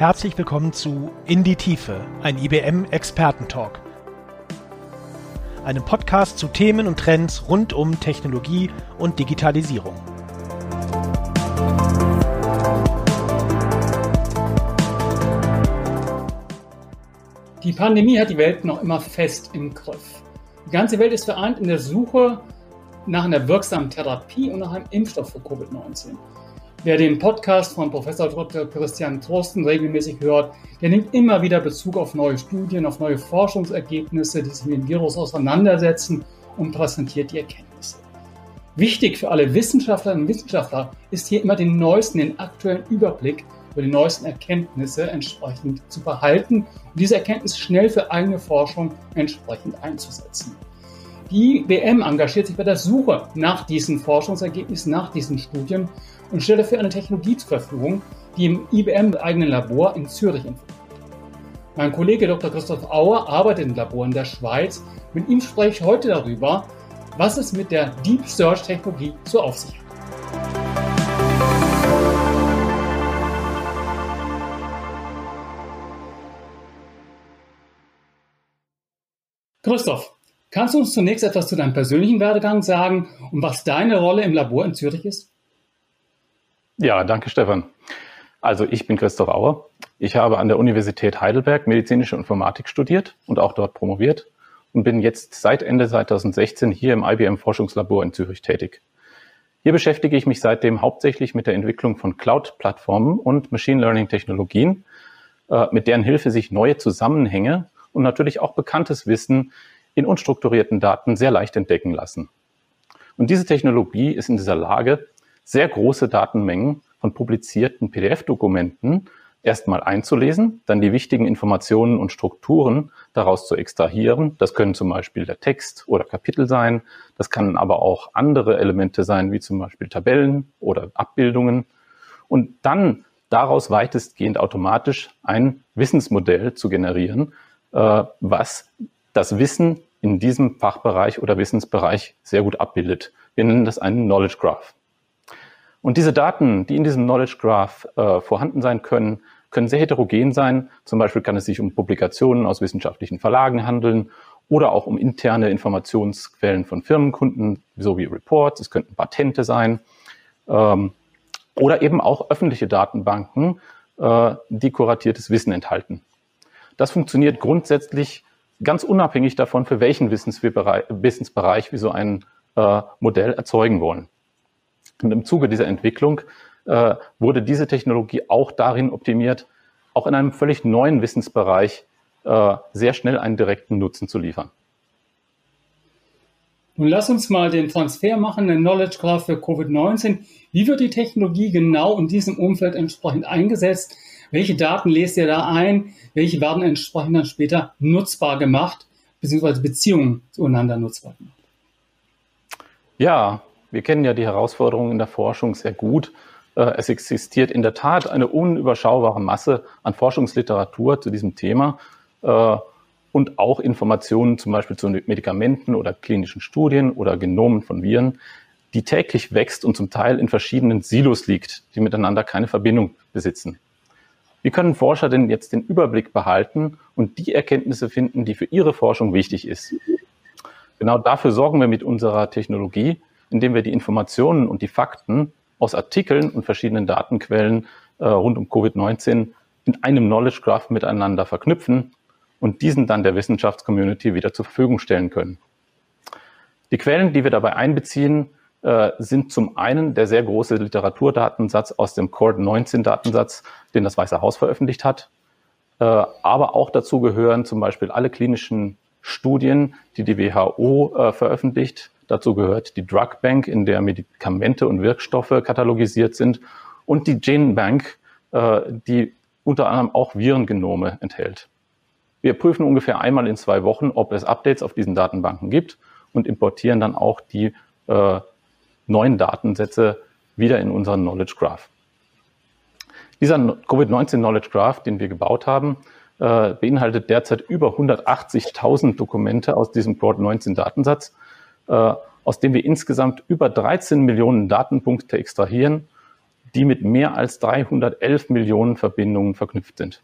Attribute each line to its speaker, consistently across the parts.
Speaker 1: Herzlich willkommen zu In die Tiefe, ein IBM Expertentalk. Einem Podcast zu Themen und Trends rund um Technologie und Digitalisierung.
Speaker 2: Die Pandemie hat die Welt noch immer fest im Griff. Die ganze Welt ist vereint in der Suche nach einer wirksamen Therapie und nach einem Impfstoff für Covid-19. Wer den Podcast von Professor Dr. Christian Trosten regelmäßig hört, der nimmt immer wieder Bezug auf neue Studien, auf neue Forschungsergebnisse, die sich mit dem Virus auseinandersetzen und präsentiert die Erkenntnisse. Wichtig für alle Wissenschaftlerinnen und Wissenschaftler ist hier immer den neuesten, den aktuellen Überblick über die neuesten Erkenntnisse entsprechend zu behalten und diese Erkenntnisse schnell für eigene Forschung entsprechend einzusetzen. Die WM engagiert sich bei der Suche nach diesen Forschungsergebnissen, nach diesen Studien und stellt dafür eine Technologie zur Verfügung, die im IBM-eigenen Labor in Zürich entwickelt Mein Kollege Dr. Christoph Auer arbeitet im Labor in der Schweiz. Mit ihm spreche ich heute darüber, was es mit der Deep Search Technologie so auf sich hat. Christoph, kannst du uns zunächst etwas zu deinem persönlichen Werdegang sagen und was deine Rolle im Labor in Zürich ist?
Speaker 3: Ja, danke Stefan. Also ich bin Christoph Auer. Ich habe an der Universität Heidelberg medizinische Informatik studiert und auch dort promoviert und bin jetzt seit Ende 2016 hier im IBM Forschungslabor in Zürich tätig. Hier beschäftige ich mich seitdem hauptsächlich mit der Entwicklung von Cloud-Plattformen und Machine Learning-Technologien, äh, mit deren Hilfe sich neue Zusammenhänge und natürlich auch bekanntes Wissen in unstrukturierten Daten sehr leicht entdecken lassen. Und diese Technologie ist in dieser Lage, sehr große Datenmengen von publizierten PDF-Dokumenten erstmal einzulesen, dann die wichtigen Informationen und Strukturen daraus zu extrahieren. Das können zum Beispiel der Text oder Kapitel sein. Das kann aber auch andere Elemente sein, wie zum Beispiel Tabellen oder Abbildungen. Und dann daraus weitestgehend automatisch ein Wissensmodell zu generieren, äh, was das Wissen in diesem Fachbereich oder Wissensbereich sehr gut abbildet. Wir nennen das einen Knowledge Graph. Und diese Daten, die in diesem Knowledge Graph äh, vorhanden sein können, können sehr heterogen sein. Zum Beispiel kann es sich um Publikationen aus wissenschaftlichen Verlagen handeln oder auch um interne Informationsquellen von Firmenkunden, so wie Reports. Es könnten Patente sein ähm, oder eben auch öffentliche Datenbanken, äh, die kuratiertes Wissen enthalten. Das funktioniert grundsätzlich ganz unabhängig davon, für welchen Wissensbereich wir so ein äh, Modell erzeugen wollen. Und im Zuge dieser Entwicklung äh, wurde diese Technologie auch darin optimiert, auch in einem völlig neuen Wissensbereich äh, sehr schnell einen direkten Nutzen zu liefern.
Speaker 2: Nun lass uns mal den Transfer machen, den Knowledge Graph für Covid-19. Wie wird die Technologie genau in diesem Umfeld entsprechend eingesetzt? Welche Daten lest ihr da ein? Welche werden entsprechend dann später nutzbar gemacht, beziehungsweise Beziehungen zueinander nutzbar gemacht?
Speaker 3: Ja, wir kennen ja die Herausforderungen in der Forschung sehr gut. Äh, es existiert in der Tat eine unüberschaubare Masse an Forschungsliteratur zu diesem Thema äh, und auch Informationen zum Beispiel zu Medikamenten oder klinischen Studien oder Genomen von Viren, die täglich wächst und zum Teil in verschiedenen Silos liegt, die miteinander keine Verbindung besitzen. Wie können Forscher denn jetzt den Überblick behalten und die Erkenntnisse finden, die für ihre Forschung wichtig ist? Genau dafür sorgen wir mit unserer Technologie, indem wir die Informationen und die Fakten aus Artikeln und verschiedenen Datenquellen äh, rund um Covid-19 in einem Knowledge Graph miteinander verknüpfen und diesen dann der Wissenschaftscommunity wieder zur Verfügung stellen können. Die Quellen, die wir dabei einbeziehen, äh, sind zum einen der sehr große Literaturdatensatz aus dem Cord-19-Datensatz, den das Weiße Haus veröffentlicht hat. Äh, aber auch dazu gehören zum Beispiel alle klinischen Studien, die die WHO äh, veröffentlicht, Dazu gehört die Drug Bank, in der Medikamente und Wirkstoffe katalogisiert sind und die Gene Bank, äh, die unter anderem auch Virengenome enthält. Wir prüfen ungefähr einmal in zwei Wochen, ob es Updates auf diesen Datenbanken gibt und importieren dann auch die äh, neuen Datensätze wieder in unseren Knowledge Graph. Dieser Covid-19 Knowledge Graph, den wir gebaut haben, äh, beinhaltet derzeit über 180.000 Dokumente aus diesem Covid-19 Datensatz aus dem wir insgesamt über 13 Millionen Datenpunkte extrahieren, die mit mehr als 311 Millionen Verbindungen verknüpft sind.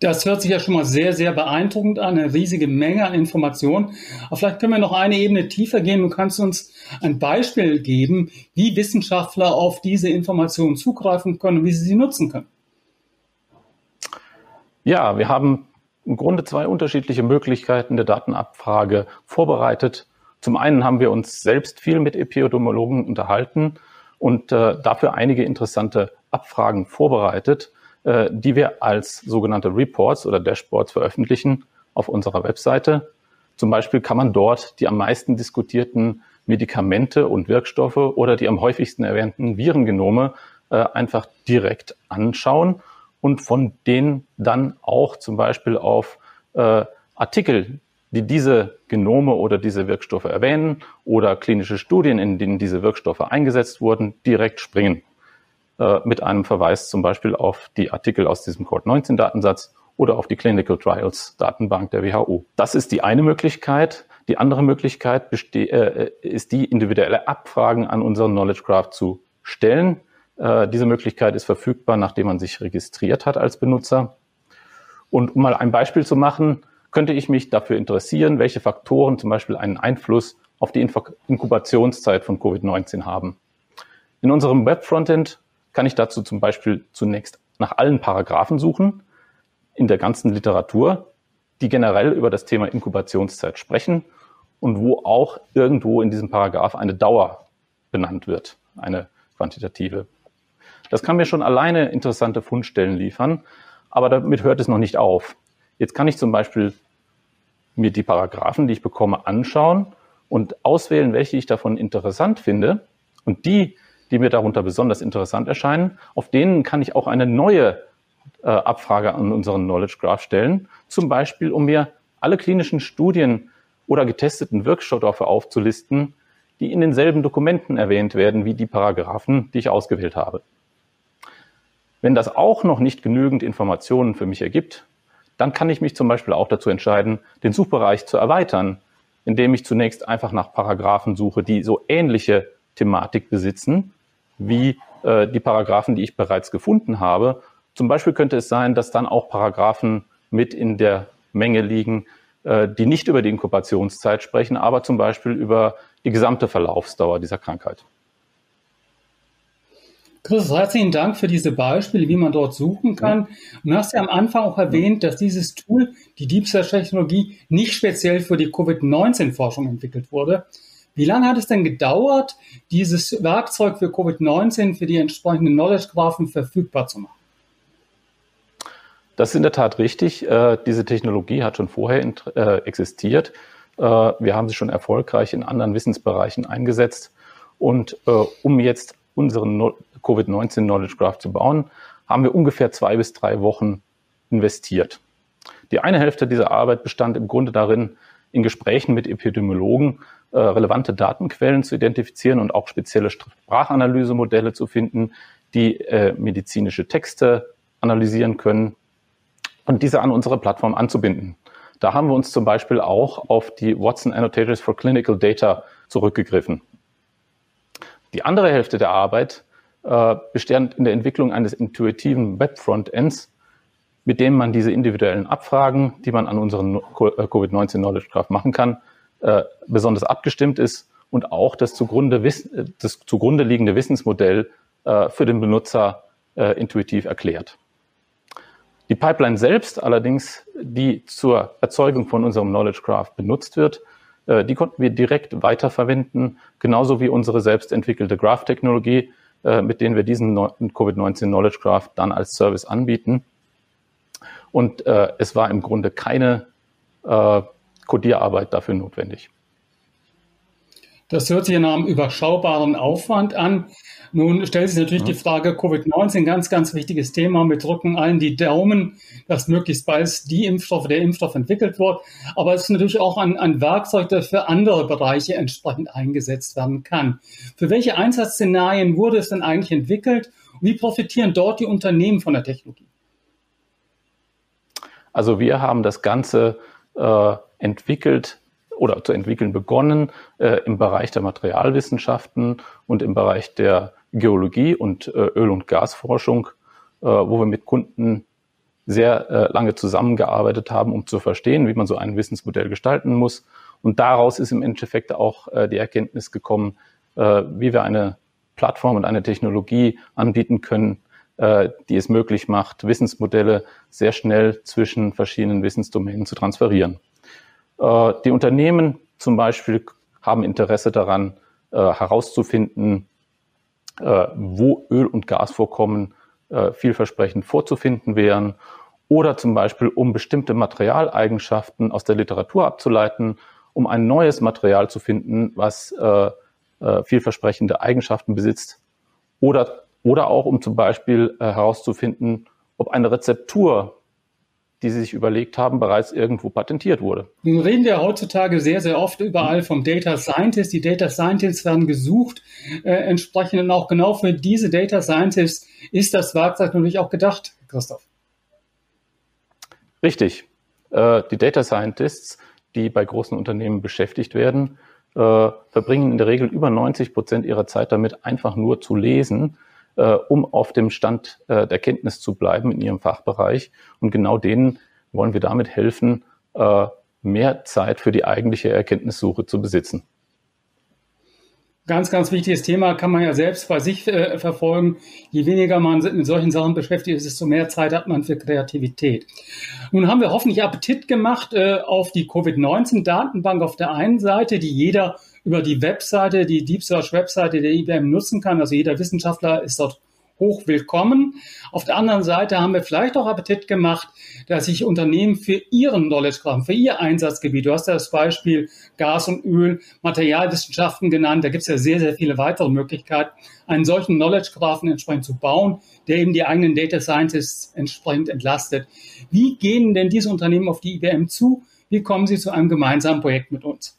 Speaker 2: Das hört sich ja schon mal sehr, sehr beeindruckend an, eine riesige Menge an Informationen. Aber vielleicht können wir noch eine Ebene tiefer gehen. Du kannst uns ein Beispiel geben, wie Wissenschaftler auf diese Informationen zugreifen können und wie sie sie nutzen können.
Speaker 3: Ja, wir haben im Grunde zwei unterschiedliche Möglichkeiten der Datenabfrage vorbereitet. Zum einen haben wir uns selbst viel mit Epidemiologen unterhalten und äh, dafür einige interessante Abfragen vorbereitet, äh, die wir als sogenannte Reports oder Dashboards veröffentlichen auf unserer Webseite. Zum Beispiel kann man dort die am meisten diskutierten Medikamente und Wirkstoffe oder die am häufigsten erwähnten Virengenome äh, einfach direkt anschauen und von denen dann auch zum Beispiel auf äh, Artikel, die diese Genome oder diese Wirkstoffe erwähnen oder klinische Studien, in denen diese Wirkstoffe eingesetzt wurden, direkt springen. Äh, mit einem Verweis zum Beispiel auf die Artikel aus diesem Code-19-Datensatz oder auf die Clinical Trials Datenbank der WHO. Das ist die eine Möglichkeit. Die andere Möglichkeit äh, ist die, individuelle Abfragen an unseren Knowledge Graph zu stellen. Äh, diese Möglichkeit ist verfügbar, nachdem man sich registriert hat als Benutzer. Und um mal ein Beispiel zu machen, könnte ich mich dafür interessieren, welche Faktoren zum Beispiel einen Einfluss auf die Inkubationszeit von Covid-19 haben. In unserem Web-Frontend kann ich dazu zum Beispiel zunächst nach allen Paragraphen suchen in der ganzen Literatur, die generell über das Thema Inkubationszeit sprechen und wo auch irgendwo in diesem Paragraph eine Dauer benannt wird, eine quantitative. Das kann mir schon alleine interessante Fundstellen liefern, aber damit hört es noch nicht auf. Jetzt kann ich zum Beispiel mir die Paragraphen, die ich bekomme, anschauen und auswählen, welche ich davon interessant finde. Und die, die mir darunter besonders interessant erscheinen, auf denen kann ich auch eine neue äh, Abfrage an unseren Knowledge Graph stellen. Zum Beispiel, um mir alle klinischen Studien oder getesteten Wirkstoffe aufzulisten, die in denselben Dokumenten erwähnt werden wie die Paragraphen, die ich ausgewählt habe. Wenn das auch noch nicht genügend Informationen für mich ergibt, dann kann ich mich zum Beispiel auch dazu entscheiden, den Suchbereich zu erweitern, indem ich zunächst einfach nach Paragraphen suche, die so ähnliche Thematik besitzen wie äh, die Paragraphen, die ich bereits gefunden habe. Zum Beispiel könnte es sein, dass dann auch Paragraphen mit in der Menge liegen, äh, die nicht über die Inkubationszeit sprechen, aber zum Beispiel über die gesamte Verlaufsdauer dieser Krankheit.
Speaker 2: Chris, herzlichen Dank für diese Beispiele, wie man dort suchen kann. Und du hast ja am Anfang auch erwähnt, dass dieses Tool, die Deep Search-Technologie, nicht speziell für die Covid-19-Forschung entwickelt wurde. Wie lange hat es denn gedauert, dieses Werkzeug für Covid-19 für die entsprechenden Knowledge-Graphen verfügbar zu machen?
Speaker 3: Das ist in der Tat richtig. Äh, diese Technologie hat schon vorher äh, existiert. Äh, wir haben sie schon erfolgreich in anderen Wissensbereichen eingesetzt. Und um jetzt unseren Covid-19 Knowledge Graph zu bauen, haben wir ungefähr zwei bis drei Wochen investiert. Die eine Hälfte dieser Arbeit bestand im Grunde darin, in Gesprächen mit Epidemiologen äh, relevante Datenquellen zu identifizieren und auch spezielle Sprachanalysemodelle zu finden, die äh, medizinische Texte analysieren können und diese an unsere Plattform anzubinden. Da haben wir uns zum Beispiel auch auf die Watson Annotators for Clinical Data zurückgegriffen. Die andere Hälfte der Arbeit äh, bestand in der Entwicklung eines intuitiven Web-Frontends, mit dem man diese individuellen Abfragen, die man an unseren äh, Covid-19 Knowledge Graph machen kann, äh, besonders abgestimmt ist und auch das zugrunde, das zugrunde liegende Wissensmodell äh, für den Benutzer äh, intuitiv erklärt. Die Pipeline selbst allerdings, die zur Erzeugung von unserem Knowledge Graph benutzt wird, äh, die konnten wir direkt weiterverwenden, genauso wie unsere selbst entwickelte Graph-Technologie, äh, mit denen wir diesen Covid-19 Knowledge Graph dann als Service anbieten. Und äh, es war im Grunde keine Codierarbeit dafür notwendig.
Speaker 2: Das hört sich nach einem überschaubaren Aufwand an. Nun stellt sich natürlich ja. die Frage Covid-19, ganz, ganz wichtiges Thema. Wir drücken allen die Daumen, dass möglichst bald die Impfstoffe, der Impfstoff entwickelt wird. Aber es ist natürlich auch ein, ein Werkzeug, das für andere Bereiche entsprechend eingesetzt werden kann. Für welche Einsatzszenarien wurde es denn eigentlich entwickelt? Wie profitieren dort die Unternehmen von der Technologie?
Speaker 3: Also wir haben das Ganze äh, entwickelt oder zu entwickeln begonnen äh, im Bereich der Materialwissenschaften und im Bereich der Geologie und äh, Öl- und Gasforschung, äh, wo wir mit Kunden sehr äh, lange zusammengearbeitet haben, um zu verstehen, wie man so ein Wissensmodell gestalten muss. Und daraus ist im Endeffekt auch äh, die Erkenntnis gekommen, äh, wie wir eine Plattform und eine Technologie anbieten können, die es möglich macht, Wissensmodelle sehr schnell zwischen verschiedenen Wissensdomänen zu transferieren. Äh, die Unternehmen zum Beispiel haben Interesse daran, äh, herauszufinden, äh, wo Öl- und Gasvorkommen vielversprechend vorzufinden wären oder zum Beispiel um bestimmte Materialeigenschaften aus der Literatur abzuleiten, um ein neues Material zu finden, was vielversprechende Eigenschaften besitzt oder, oder auch um zum Beispiel herauszufinden, ob eine Rezeptur die sie sich überlegt haben, bereits irgendwo patentiert wurde.
Speaker 2: Nun reden wir heutzutage sehr, sehr oft überall vom Data Scientist. Die Data Scientists werden gesucht. Äh, entsprechend und auch genau für diese Data Scientists ist das Werkzeug natürlich auch gedacht, Christoph.
Speaker 3: Richtig. Äh, die Data Scientists, die bei großen Unternehmen beschäftigt werden, äh, verbringen in der Regel über 90 Prozent ihrer Zeit damit, einfach nur zu lesen äh, um auf dem Stand äh, der Kenntnis zu bleiben in ihrem Fachbereich. Und genau denen wollen wir damit helfen, äh, mehr Zeit für die eigentliche Erkenntnissuche zu besitzen.
Speaker 2: Ganz, ganz wichtiges Thema kann man ja selbst bei sich äh, verfolgen. Je weniger man mit solchen Sachen beschäftigt ist, desto mehr Zeit hat man für Kreativität. Nun haben wir hoffentlich Appetit gemacht äh, auf die Covid-19-Datenbank auf der einen Seite, die jeder über die Webseite, die Deep Search Webseite der IBM nutzen kann. Also jeder Wissenschaftler ist dort hoch willkommen. Auf der anderen Seite haben wir vielleicht auch Appetit gemacht, dass sich Unternehmen für ihren Knowledge Graph, für ihr Einsatzgebiet, du hast ja das Beispiel Gas und Öl, Materialwissenschaften genannt, da gibt es ja sehr, sehr viele weitere Möglichkeiten, einen solchen Knowledge Graphen entsprechend zu bauen, der eben die eigenen Data Scientists entsprechend entlastet. Wie gehen denn diese Unternehmen auf die IBM zu? Wie kommen sie zu einem gemeinsamen Projekt mit uns?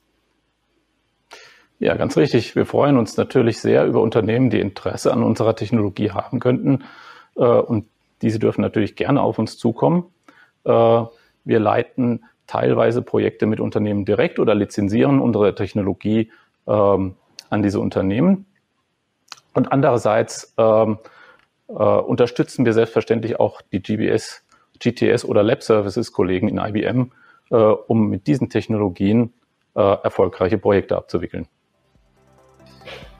Speaker 3: Ja, ganz richtig. Wir freuen uns natürlich sehr über Unternehmen, die Interesse an unserer Technologie haben könnten. Äh, und diese dürfen natürlich gerne auf uns zukommen. Äh, wir leiten teilweise Projekte mit Unternehmen direkt oder lizenzieren unsere Technologie ähm, an diese Unternehmen. Und andererseits ähm, äh, unterstützen wir selbstverständlich auch die GBS, GTS oder Lab Services Kollegen in IBM, um mit diesen Technologien erfolgreiche Projekte abzuwickeln.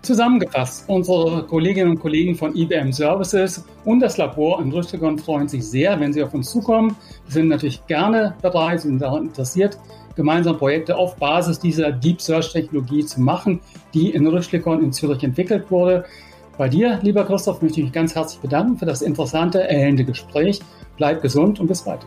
Speaker 2: Zusammengefasst, unsere Kolleginnen und Kollegen von IBM Services und das Labor in Rüstekon freuen sich sehr, wenn sie auf uns zukommen. Wir sind natürlich gerne dabei, sind daran interessiert, gemeinsam Projekte auf Basis dieser Deep Search Technologie zu machen, die in Rüschlikon in Zürich entwickelt wurde. Bei dir, lieber Christoph, möchte ich mich ganz herzlich bedanken für das interessante, erhellende Gespräch. Bleib gesund und bis bald.